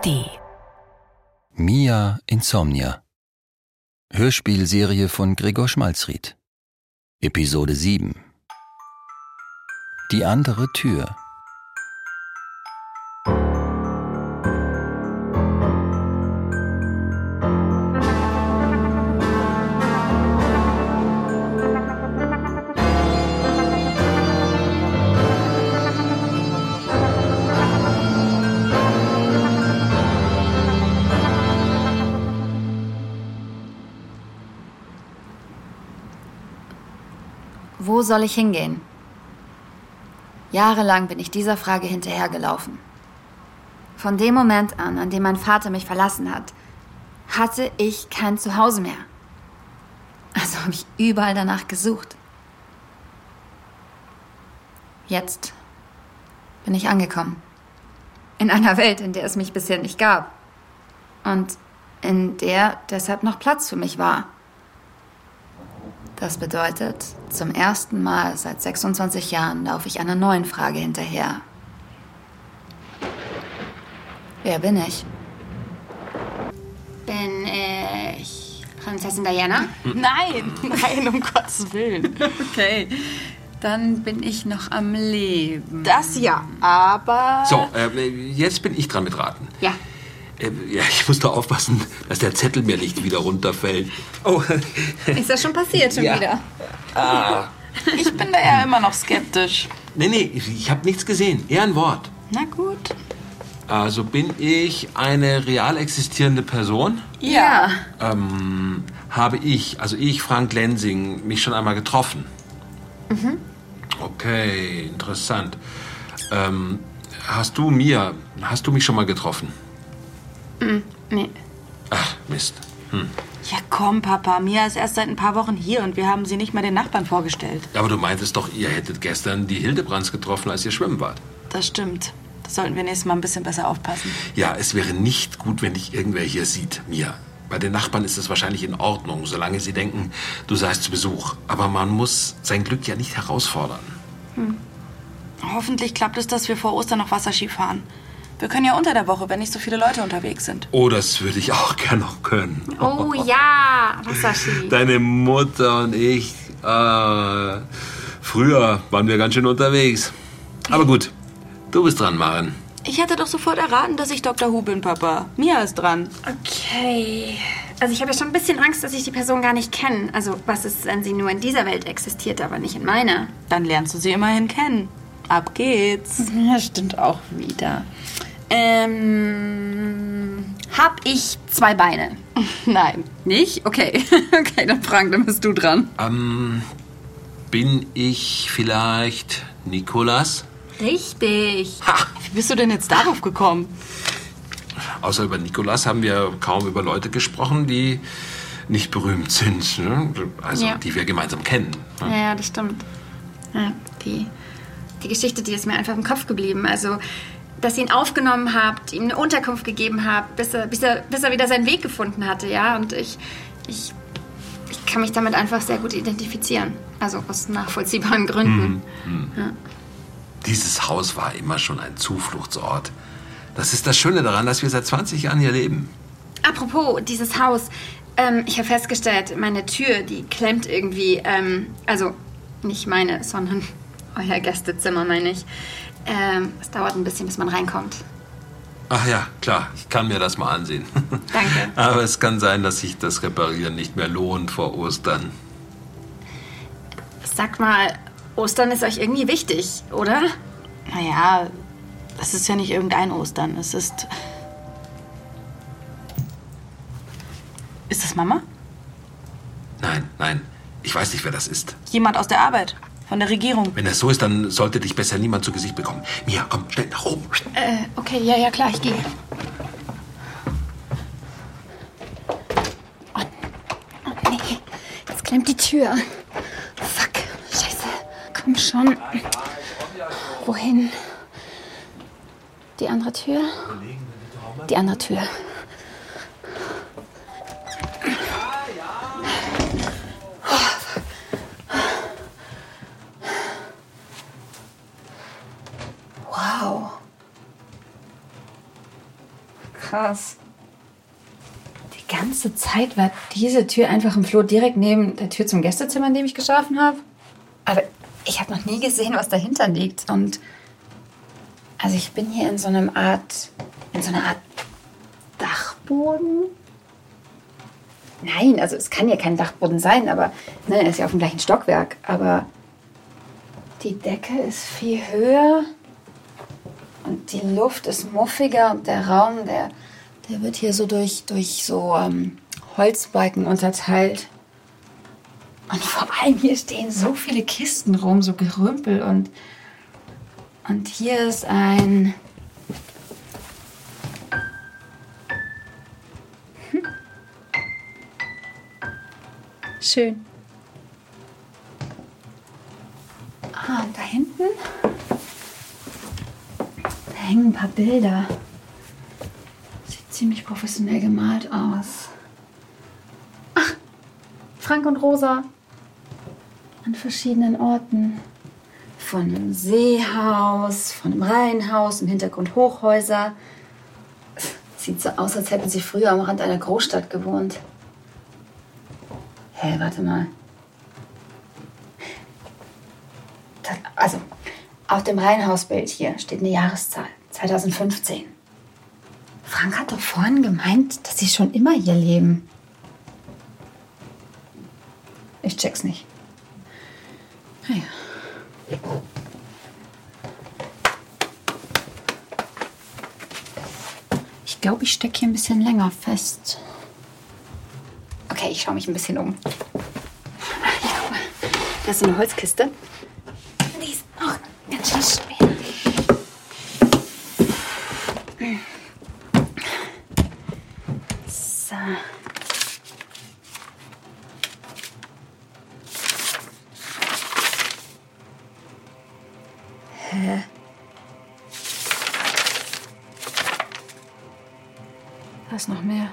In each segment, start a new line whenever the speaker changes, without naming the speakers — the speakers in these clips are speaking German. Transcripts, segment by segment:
ARD.
Mia Insomnia. Hörspielserie von Gregor Schmalzried. Episode 7. Die andere Tür.
Soll ich hingehen? Jahrelang bin ich dieser Frage hinterhergelaufen. Von dem Moment an, an dem mein Vater mich verlassen hat, hatte ich kein Zuhause mehr. Also habe ich überall danach gesucht. Jetzt bin ich angekommen. In einer Welt, in der es mich bisher nicht gab. Und in der deshalb noch Platz für mich war. Das bedeutet, zum ersten Mal seit 26 Jahren laufe ich einer neuen Frage hinterher. Wer bin ich?
Bin ich Prinzessin Diana?
Nein, nein, um Gottes Willen.
Okay, dann bin ich noch am Leben.
Das ja, aber.
So, äh, jetzt bin ich dran mit Raten.
Ja.
Äh, ja, ich muss doch aufpassen, dass der Zettel mir nicht wieder runterfällt. Oh,
Ist das schon passiert schon
Ja.
wieder?
Ich bin da ja immer noch skeptisch.
nee, nee, ich habe nichts gesehen. Eher ein Wort.
Na gut.
Also bin ich eine real existierende Person?
Ja.
Ähm, habe ich, also ich, Frank Lensing, mich schon einmal getroffen? Okay, interessant. Ähm, hast du mir, hast du mich schon mal getroffen?
Nee.
Ach, Mist.
Ja, komm, Papa. Mia ist erst seit ein paar Wochen hier und wir haben sie nicht mal den Nachbarn vorgestellt.
Aber du meintest doch, ihr hättet gestern die Hildebrands getroffen, als ihr schwimmen wart.
Das stimmt. Da sollten wir nächstes Mal ein bisschen besser aufpassen.
Ja, es wäre nicht gut, wenn dich irgendwer hier sieht, Mia. Bei den Nachbarn ist es wahrscheinlich in Ordnung, solange sie denken, du seist zu Besuch. Aber man muss sein Glück ja nicht herausfordern.
Hoffentlich klappt es, dass wir vor Ostern noch Wasserski fahren. Wir können ja unter der Woche, wenn nicht so viele Leute unterwegs sind.
Oh, das würde ich auch gern noch können.
Oh ja, Wasserski.
Deine Mutter und ich. Äh, früher waren wir ganz schön unterwegs. Aber gut, du bist dran, Maren.
Ich hätte doch sofort erraten, dass ich Dr. Hu bin, Papa. Mia ist dran.
Okay. Also ich habe ja schon ein bisschen Angst, dass ich die Person gar nicht kenne. Also was ist, wenn sie nur in dieser Welt existiert, aber nicht in meiner?
Dann lernst du sie immerhin kennen. Ab geht's.
Ja, stimmt auch wieder.
Ähm, hab ich zwei Beine?
Nein.
Nicht? Okay. Okay, dann Frank, dann bist du dran.
Ähm, bin ich vielleicht Nikolas?
Richtig.
Wie bist du denn jetzt darauf gekommen?
Außer über Nikolas haben wir kaum über Leute gesprochen, die nicht berühmt sind. Ne? Also,
Ja.
die wir gemeinsam kennen.
Ja, ja, das stimmt. Ja, die, die Geschichte, die ist mir einfach im Kopf geblieben. Also, dass ihr ihn aufgenommen habt, ihm eine Unterkunft gegeben habt, bis er, bis er, bis er wieder seinen Weg gefunden hatte, ja. Und ich, ich, ich kann mich damit einfach sehr gut identifizieren. Also aus nachvollziehbaren Gründen.
Dieses Haus war immer schon ein Zufluchtsort. Das ist das Schöne daran, dass wir seit 20 Jahren hier leben.
Apropos dieses Haus, ähm, ich habe festgestellt, meine Tür, die klemmt irgendwie, ähm, also nicht meine, sondern euer Gästezimmer, meine ich. Ähm, es dauert ein bisschen, bis man reinkommt.
Ach ja, klar, ich kann mir das mal ansehen.
Danke.
Aber es kann sein, dass sich das Reparieren nicht mehr lohnt vor Ostern.
Sag mal, Ostern ist euch irgendwie wichtig, oder?
Naja, es ist ja nicht irgendein Ostern. Es ist. Ist das Mama?
Nein, nein, ich weiß nicht, wer das ist.
Jemand aus der Arbeit. Von der Regierung.
Wenn das so ist, dann sollte dich besser niemand zu Gesicht bekommen. Mia, komm, schnell nach oben.
Äh, okay, ja, ja, klar, ich gehe. Oh, oh nee, jetzt klemmt die Tür. Fuck, scheiße. Komm schon. Wohin? Die andere Tür? Die andere Tür.
Krass. Die ganze Zeit war diese Tür einfach im Flur direkt neben der Tür zum Gästezimmer, in dem ich geschlafen habe. Aber ich habe noch nie gesehen, was dahinter liegt. Und also ich bin hier in so einem Art, in so einer Art Dachboden. Nein, also es kann ja kein Dachboden sein, aber ne, er ist ja auf dem gleichen Stockwerk. Aber die Decke ist viel höher die Luft ist muffiger und der Raum, der, der wird hier so durch, durch so ähm, Holzbalken unterteilt. Und vor allem hier stehen so viele Kisten rum, so Gerümpel und und hier ist ein hm. schön. Ah, und da hinten hängen ein paar Bilder. Sieht ziemlich professionell gemalt aus. Ach, Frank und Rosa an verschiedenen Orten. Von einem Seehaus, von einem Reihenhaus, im Hintergrund Hochhäuser. Sieht so aus, als hätten sie früher am Rand einer Großstadt gewohnt. Hä, hey, warte mal. Das, also, auf dem Reihenhausbild hier steht eine Jahreszahl. 2015. Frank hat doch vorhin gemeint, dass sie schon immer hier leben. Ich check's nicht. Naja. Ich glaube, ich stecke hier ein bisschen länger fest. Okay, ich schaue mich ein bisschen um. Hier, guck mal. Da ist eine Holzkiste. Die ist auch ganz schön schwer. So. Hä? Da ist noch mehr.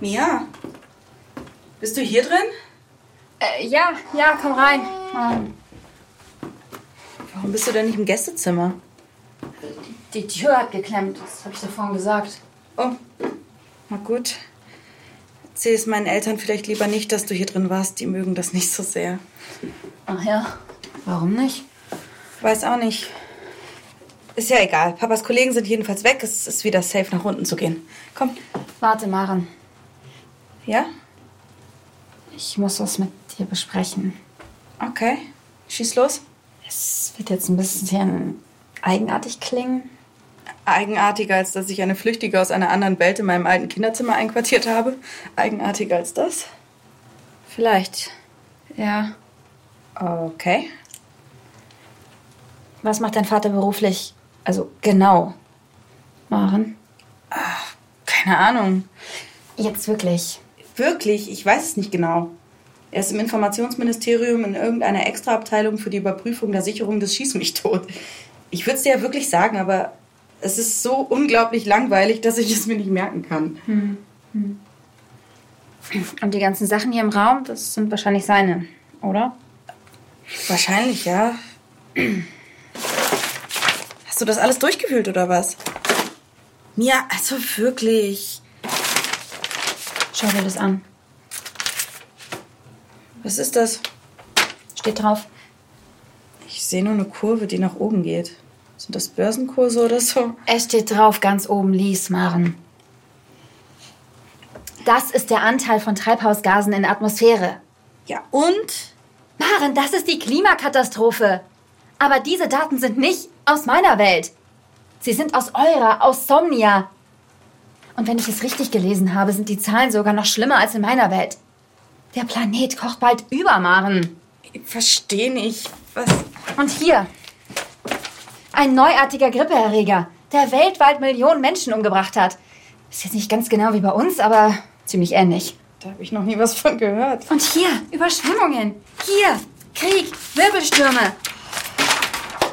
Mia, bist du hier drin?
Äh, ja, ja, komm rein. Ähm,
Warum bist du denn nicht im Gästezimmer?
die Tür hat geklemmt, das habe ich dir vorhin gesagt.
Oh, na gut. Erzähl es meinen Eltern vielleicht lieber nicht, dass du hier drin warst. Die mögen das nicht so sehr.
Ach ja, warum nicht?
Weiß auch nicht. Ist ja egal. Papas Kollegen sind jedenfalls weg. Es ist wieder safe, nach unten zu gehen. Komm.
Warte, Maren.
Ja?
Ich muss was mit dir besprechen.
Okay. Schieß los.
Es wird jetzt ein bisschen eigenartig klingen.
Eigenartiger, als dass ich eine Flüchtige aus einer anderen Welt in meinem alten Kinderzimmer einquartiert habe. Eigenartiger als das? Vielleicht.
Ja.
Okay.
Was macht dein Vater beruflich? Also genau. Maren?
Keine Ahnung.
Jetzt wirklich.
Wirklich, ich weiß es nicht genau. Er ist im Informationsministerium in irgendeiner Extraabteilung für die Überprüfung der Sicherung des Schieß mich tot. Ich würde es dir ja wirklich sagen, aber es ist so unglaublich langweilig, dass ich es mir nicht merken kann.
Und die ganzen Sachen hier im Raum, das sind wahrscheinlich seine, oder?
Wahrscheinlich, ja. Hast du das alles durchgewühlt oder was? Mia, also wirklich.
Schau dir das an.
Was ist das?
Steht drauf.
Ich sehe nur eine Kurve, die nach oben geht. Sind das Börsenkurse oder so?
Es steht drauf, ganz oben, lies, Maren. Das ist der Anteil von Treibhausgasen in der Atmosphäre.
Ja, und?
Maren, das ist die Klimakatastrophe. Aber diese Daten sind nicht aus meiner Welt. Sie sind aus eurer, aus Somnia. Und wenn ich es richtig gelesen habe, sind die Zahlen sogar noch schlimmer als in meiner Welt. Der Planet kocht bald über, Maren.
Ich verstehe nicht. Was?
Und hier. Ein neuartiger Grippeerreger, der weltweit Millionen Menschen umgebracht hat. Ist jetzt nicht ganz genau wie bei uns, aber ziemlich ähnlich.
Da habe ich noch nie was von gehört.
Und hier, Überschwemmungen. Hier, Krieg, Wirbelstürme.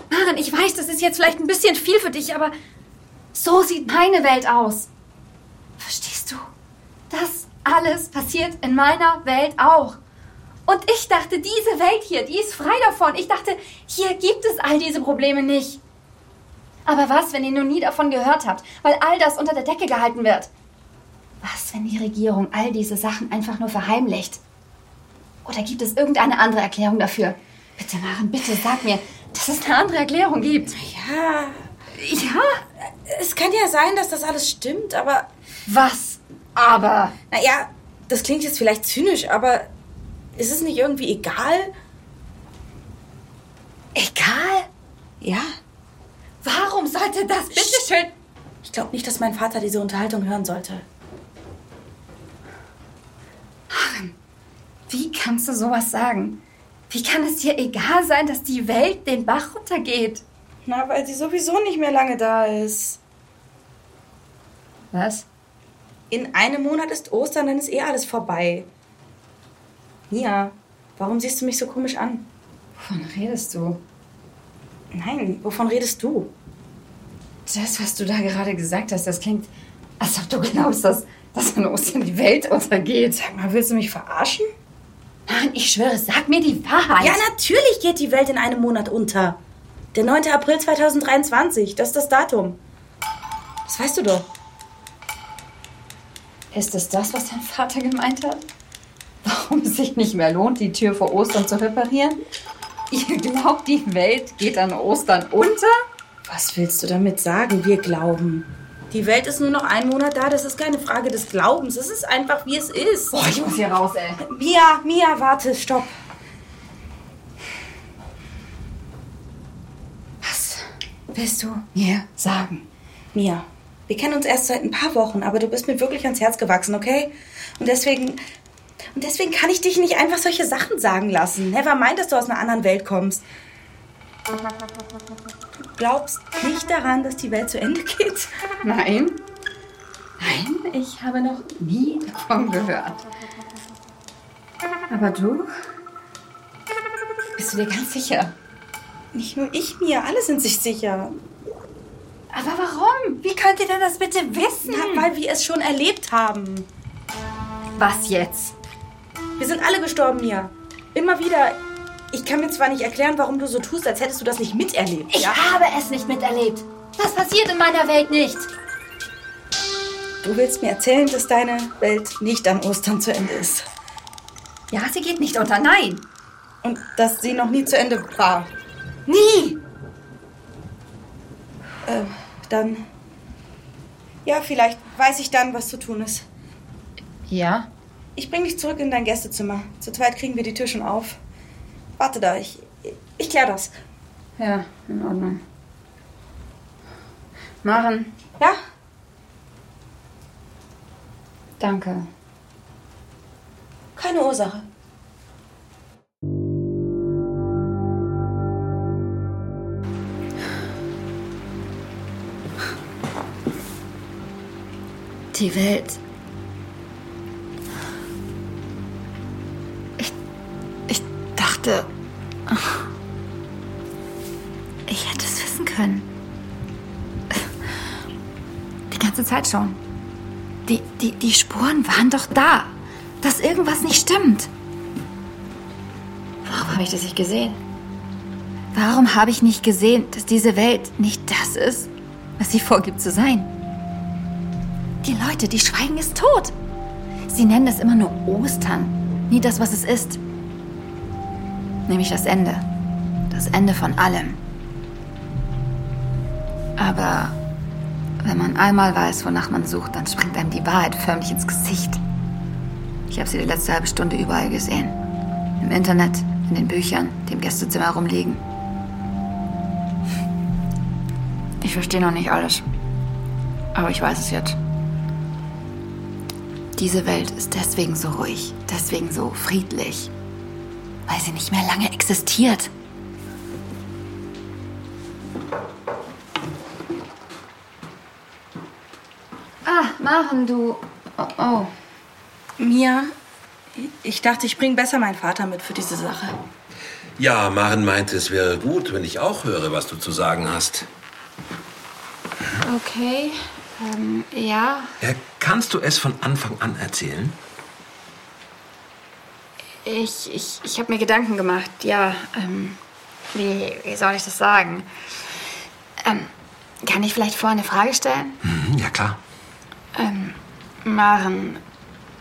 Maren, ich weiß, das ist jetzt vielleicht ein bisschen viel für dich, aber so sieht meine Welt aus. Verstehst du? Das alles passiert in meiner Welt auch. Und ich dachte, diese Welt hier, die ist frei davon. Ich dachte, hier gibt es all diese Probleme nicht. Aber was, wenn ihr noch nie davon gehört habt, weil all das unter der Decke gehalten wird? Was, wenn die Regierung all diese Sachen einfach nur verheimlicht? Oder gibt es irgendeine andere Erklärung dafür? Bitte, Maren, bitte sag mir, dass es eine andere Erklärung gibt.
Ja.
Ja?
Es kann ja sein, dass das alles stimmt, aber.
Was? Aber.
Naja, das klingt jetzt vielleicht zynisch, aber ist es nicht irgendwie egal?
Egal?
Ja.
Warum sollte das bitteschön.
Ich glaube nicht, dass mein Vater diese Unterhaltung hören sollte.
Wie kannst du sowas sagen? Wie kann es dir egal sein, dass die Welt den Bach runtergeht?
Na, weil sie sowieso nicht mehr lange da ist.
Was?
In einem Monat ist Ostern, dann ist eh alles vorbei. Mia, warum siehst du mich so komisch an?
Wovon redest du?
Nein, wovon redest du?
Das, was du da gerade gesagt hast, das klingt, als ob du glaubst, dass, dass an Ostern die Welt untergeht.
Sag mal, willst du mich verarschen?
Nein, ich schwöre, sag mir die Wahrheit.
Ja, natürlich geht die Welt in einem Monat unter. Der 9. April 2023, das ist das Datum. Das weißt du doch.
Ist es das, was dein Vater gemeint hat? Warum es sich nicht mehr lohnt, die Tür vor Ostern zu reparieren? Ihr glaubt, die Welt geht an Ostern unter?
Was willst du damit sagen? Wir glauben. Die Welt ist nur noch einen Monat da. Das ist keine Frage des Glaubens. Es ist einfach, wie es ist.
Boah, ich muss hier raus, ey.
Mia, Mia, warte, stopp.
Was willst du mir sagen?
Mia, wir kennen uns erst seit ein paar Wochen, aber du bist mir wirklich ans Herz gewachsen, okay? Und deswegen. Und deswegen kann ich dich nicht einfach solche Sachen sagen lassen. Never mind, dass du aus einer anderen Welt kommst. Du glaubst nicht daran, dass die Welt zu Ende geht?
Nein. Nein, ich habe noch nie davon gehört. Aber du? Bist du dir ganz sicher?
Nicht nur ich, Mia, alle sind sich sicher.
Aber warum? Wie könnt ihr denn das bitte wissen?
Na, weil wir es schon erlebt haben.
Was jetzt?
Wir sind alle gestorben, Mia. Immer wieder. Ich kann mir zwar nicht erklären, warum du so tust, als hättest du das nicht miterlebt.
Ich habe es nicht miterlebt. Das passiert in meiner Welt nicht.
Du willst mir erzählen, dass deine Welt nicht an Ostern zu Ende ist.
Ja, sie geht nicht unter. Nein.
Und dass sie noch nie zu Ende war.
Nie.
Äh, dann. Ja, vielleicht weiß ich dann, was zu tun ist.
Ja?
Ich bring dich zurück in dein Gästezimmer. Zu zweit kriegen wir die Tür schon auf. Warte da, ich, ich klär das.
Ja, in Ordnung. Maren,
Ja?
danke.
Keine Ursache.
Die Welt. Ich, ich dachte, ich hätte es wissen können. Die ganze Zeit schon. Die, die, die Spuren waren doch da, dass irgendwas nicht stimmt. Warum habe ich das nicht gesehen? Warum habe ich nicht gesehen, dass diese Welt nicht das ist, was sie vorgibt zu sein? Die Leute, die schweigen, ist tot. Sie nennen es immer nur Ostern, nie das, was es ist. Nämlich das Ende. Das Ende von allem. Aber wenn man einmal weiß, wonach man sucht, dann springt einem die Wahrheit förmlich ins Gesicht. Ich habe sie die letzte halbe Stunde überall gesehen. Im Internet, in den Büchern, die im Gästezimmer rumliegen. Ich verstehe noch nicht alles. Aber ich weiß es jetzt. Diese Welt ist deswegen so ruhig, deswegen so friedlich, Weil sie nicht mehr lange existiert. Ah, Maren, du. Oh, oh.
Mia, ich dachte, ich bringe besser meinen Vater mit für diese Sache.
Ja, Maren meinte, es wäre gut, wenn ich auch höre, was du zu sagen hast.
Okay. Ähm, ja.
Äh, kannst du es von Anfang an erzählen?
Ich, ich, ich habe mir Gedanken gemacht. Ja, ähm, wie, wie soll ich das sagen? Ähm, kann ich vielleicht vorher eine Frage stellen?
Mhm, ja, klar.
Ähm, Maren,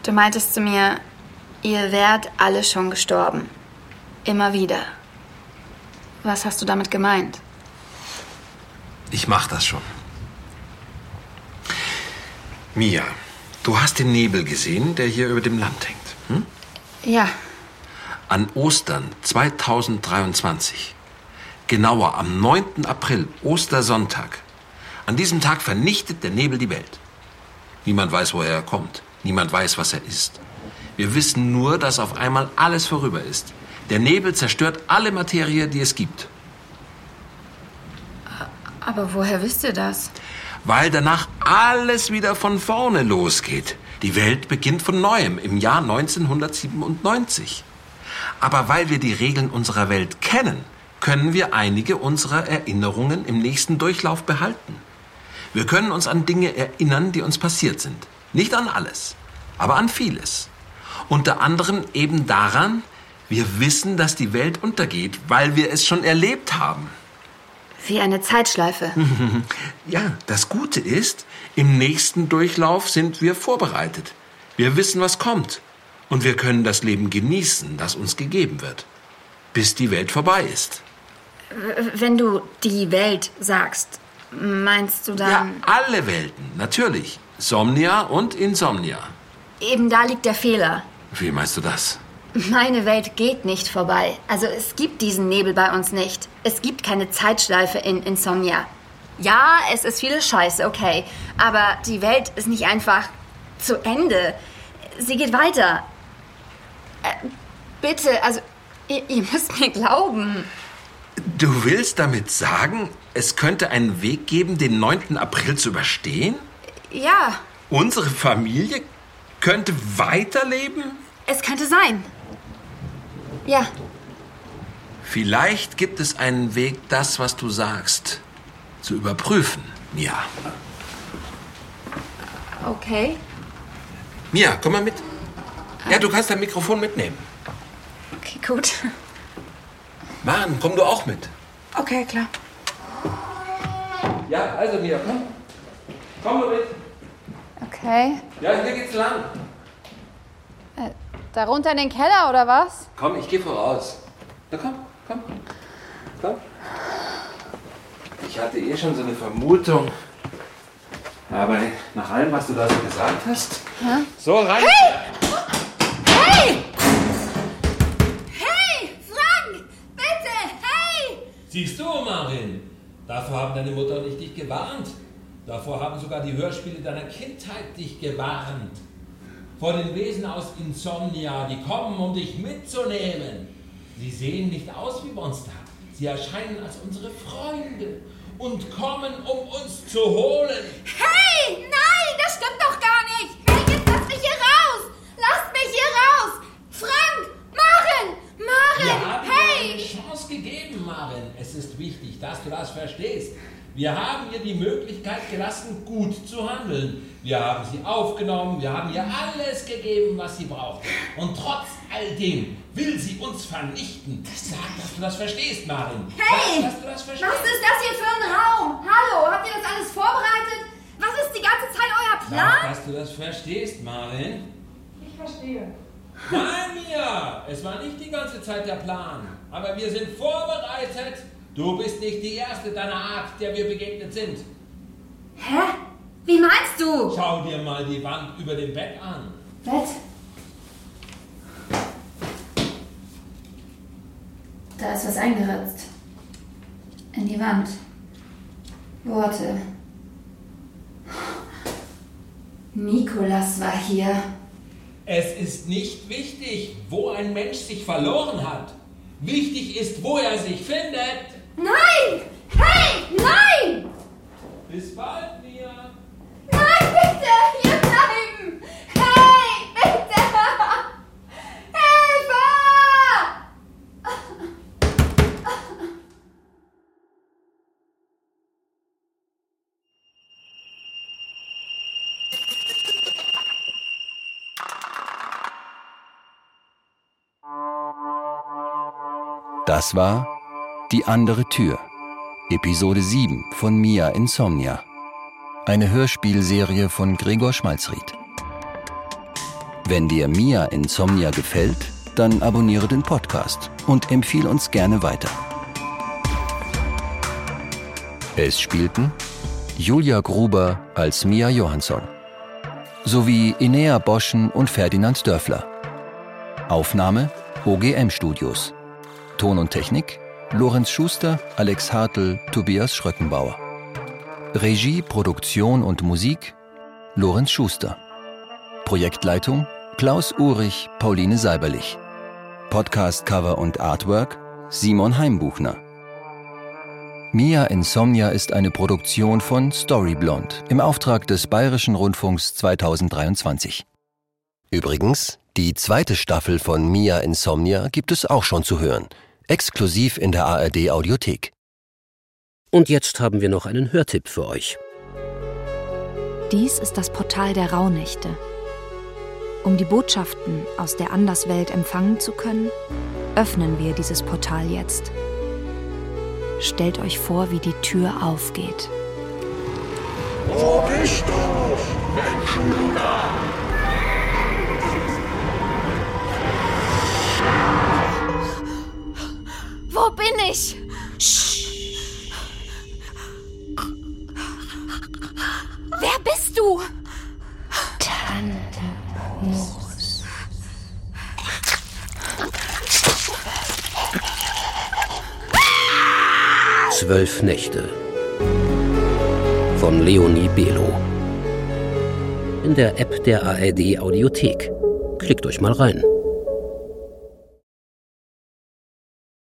du meintest zu mir, ihr wärt alle schon gestorben. Immer wieder. Was hast du damit gemeint?
Ich mach das schon. Mia, du hast den Nebel gesehen, der hier über dem Land hängt. Hm?
Ja,
An Ostern 2023, genauer am 9. April, Ostersonntag, an diesem Tag vernichtet der Nebel die Welt. Niemand weiß, woher er kommt. Niemand weiß, was er ist. Wir wissen nur, dass auf einmal alles vorüber ist. Der Nebel zerstört alle Materie, die es gibt.
aber woher wisst ihr das?
Weil danach alles wieder von vorne losgeht. Die Welt beginnt von neuem im Jahr 1997. Aber weil wir die Regeln unserer Welt kennen, können wir einige unserer Erinnerungen im nächsten Durchlauf behalten. Wir können uns an Dinge erinnern, die uns passiert sind. Nicht an alles, aber an vieles. Unter anderem eben daran, wir wissen, dass die Welt untergeht, weil wir es schon erlebt haben.
Wie eine Zeitschleife.
Ja, das Gute ist, im nächsten Durchlauf sind wir vorbereitet. Wir wissen, was kommt. Und wir können das Leben genießen, das uns gegeben wird. Bis die Welt vorbei ist.
Wenn du die Welt sagst, meinst du
Ja,
dann.
alle Welten, natürlich. Somnia und Insomnia.
Eben da liegt der Fehler.
Wie meinst du das?
Meine Welt geht nicht vorbei. Also es gibt diesen Nebel bei uns nicht. Es gibt keine Zeitschleife in Insomnia. Ja, es ist viele Scheiße, okay. Aber die Welt ist nicht einfach zu Ende. Sie geht weiter. Äh, bitte, also ihr, ihr müsst mir glauben.
Du willst damit sagen, es könnte einen Weg geben, den 9. April zu überstehen?
Ja,
Unsere Familie könnte weiterleben?
es könnte sein. Ja,
Vielleicht gibt es einen Weg, das, was du sagst, zu überprüfen, Mia.
okay.
Mia, komm mal mit. Ja, du kannst dein Mikrofon mitnehmen.
Okay, gut.
Mann, komm du auch mit.
Okay, klar.
Ja, also Mia, komm. Komm du mit.
Okay.
Ja, hier geht's lang.
Da runter in den Keller oder was?
Komm, ich geh voraus. Na komm, komm. Komm. Ich hatte eh schon so eine Vermutung. Aber nach allem, was du da so gesagt hast. So rein.
Hey, Frank! Bitte! Hey!
Siehst du, Marin, davor haben deine Mutter und ich dich gewarnt. Davor haben sogar die Hörspiele deiner Kindheit dich gewarnt. Vor den Wesen aus Insomnia, die kommen, um dich mitzunehmen. Sie sehen nicht aus wie Monster. Sie erscheinen als unsere Freunde und kommen, um uns zu holen.
Hey! Nein, das stimmt doch gar nicht! Hey, jetzt lasst mich hier raus! Lasst mich hier raus! Frank! Maren!
Wir
Maren!
haben dir
Hey!
eine Chance gegeben, Marin. Es ist wichtig, dass du das verstehst. Wir haben ihr die Möglichkeit gelassen, gut zu handeln. Wir haben sie aufgenommen, wir haben ihr alles gegeben, was sie brauchte. Und trotz all dem will sie uns vernichten. Sag, dass du das verstehst, Marin.
Hey!
Sag, dass du das verstehst.
Was ist das hier für ein Raum? Hallo, habt ihr das alles vorbereitet? Was ist die ganze Zeit euer
Sag,
Plan?
dass du das verstehst, Marin.
Ich verstehe.
Nein, Mia, es war nicht die ganze Zeit der Plan. Aber wir sind vorbereitet. Du bist nicht die Erste deiner Art, der wir begegnet sind.
Hä? Wie meinst du?
Schau dir mal die Wand über dem Bett an.
Bett. Da ist was eingeritzt. In die Wand. Worte. Nikolas war hier.
Es ist nicht wichtig, wo ein Mensch sich verloren hat. Wichtig ist, wo er sich findet.
Nein! Hey! Nein!
Bis bald, Mia.
Nein, bitte! Hier bleiben! Hey! Bitte! Hilfe!
Das war Die andere Tür, Episode 7 von Mia Insomnia. Eine Hörspielserie von Gregor Schmalzried. Wenn dir Mia Insomnia gefällt, dann abonniere den Podcast und empfiehl uns gerne weiter. Es spielten Julia Gruber als Mia Johansson sowie Inea Boschen und Ferdinand Dörfler. Aufnahme OGM Studios. Ton und Technik Lorenz Schuster, Alex Hartl, Tobias Schröckenbauer. Regie, Produktion und Musik Lorenz Schuster. Projektleitung Klaus Urich, Pauline Seiberlich. Podcast-Cover und Artwork Simon Heimbuchner. Mia Insomnia ist eine Produktion von Storyblond im Auftrag des Bayerischen Rundfunks 2023. Übrigens, die zweite Staffel von Mia Insomnia gibt es auch schon zu hören, exklusiv in der ARD Audiothek.
Und jetzt haben wir noch einen Hörtipp für euch.
Dies ist das Portal der Rauhnächte. Um die Botschaften aus der Anderswelt empfangen zu können, öffnen wir dieses Portal jetzt. Stellt euch vor, wie die Tür aufgeht.
Wo bist du, Menschenluder?
Bin ich? Wer bist du?
Zwölf Nächte von Leonie Belo. In der App der ARD Audiothek. Klickt euch mal rein.